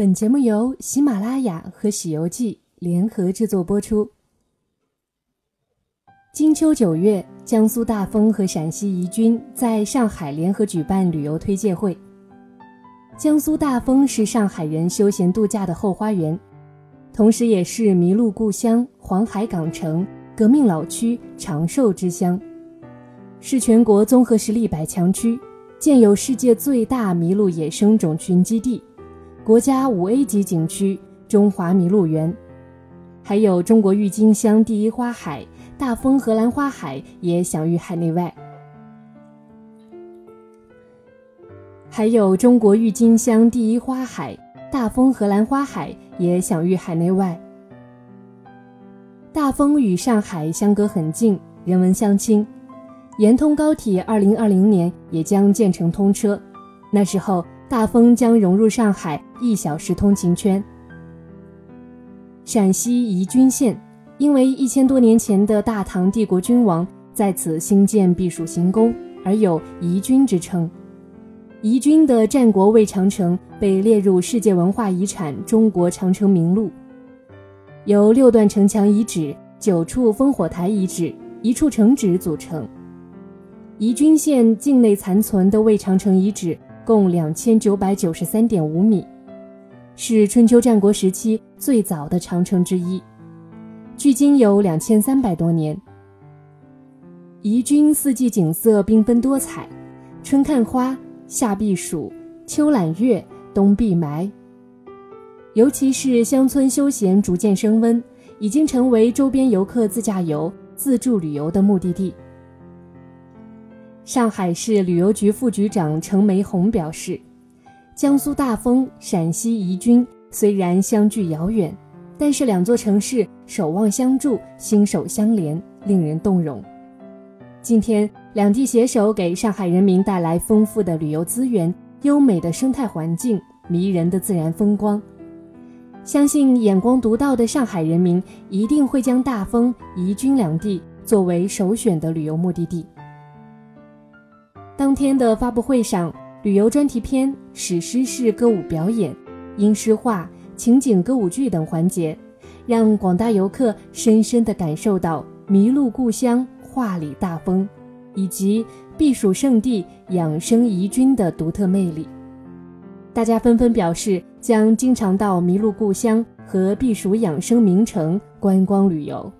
本节目由喜马拉雅和《喜游记》联合制作播出。金秋九月，江苏大丰和陕西宜君在上海联合举办旅游推介会。江苏大丰是上海人休闲度假的后花园，同时也是麋鹿故乡、黄海港城、革命老区、长寿之乡，是全国综合实力百强区，建有世界最大麋鹿野生种群基地。国家五 A 级景区中华麋鹿园，还有中国郁金香第一花海大丰荷兰花海也享誉海内外。还有中国郁金香第一花海大丰荷兰花海也享誉海内外。大丰与上海相隔很近，人文相亲，沿通高铁二零二零年也将建成通车，那时候。大丰将融入上海一小时通勤圈。陕西宜君县因为一千多年前的大唐帝国君王在此兴建避暑行宫，而有宜君之称。宜君的战国魏长城被列入世界文化遗产中国长城名录，由六段城墙遗址、九处烽火台遗址、一处城址组成。宜君县境内残存的魏长城遗址。共两千九百九十三点五米，是春秋战国时期最早的长城之一，距今有两千三百多年。宜君四季景色缤纷多彩，春看花，夏避暑，秋揽月，冬避霾。尤其是乡村休闲逐渐升温，已经成为周边游客自驾游、自助旅游的目的地。上海市旅游局副局长程梅红表示，江苏大丰、陕西宜君虽然相距遥远，但是两座城市守望相助、心手相连，令人动容。今天，两地携手给上海人民带来丰富的旅游资源、优美的生态环境、迷人的自然风光。相信眼光独到的上海人民一定会将大丰、宜君两地作为首选的旅游目的地。当天的发布会上，旅游专题片、史诗式歌舞表演、音诗画、情景歌舞剧等环节，让广大游客深深地感受到麋鹿故乡画里大丰，以及避暑胜地养生宜君的独特魅力。大家纷纷表示将经常到麋鹿故乡和避暑养生名城观光旅游。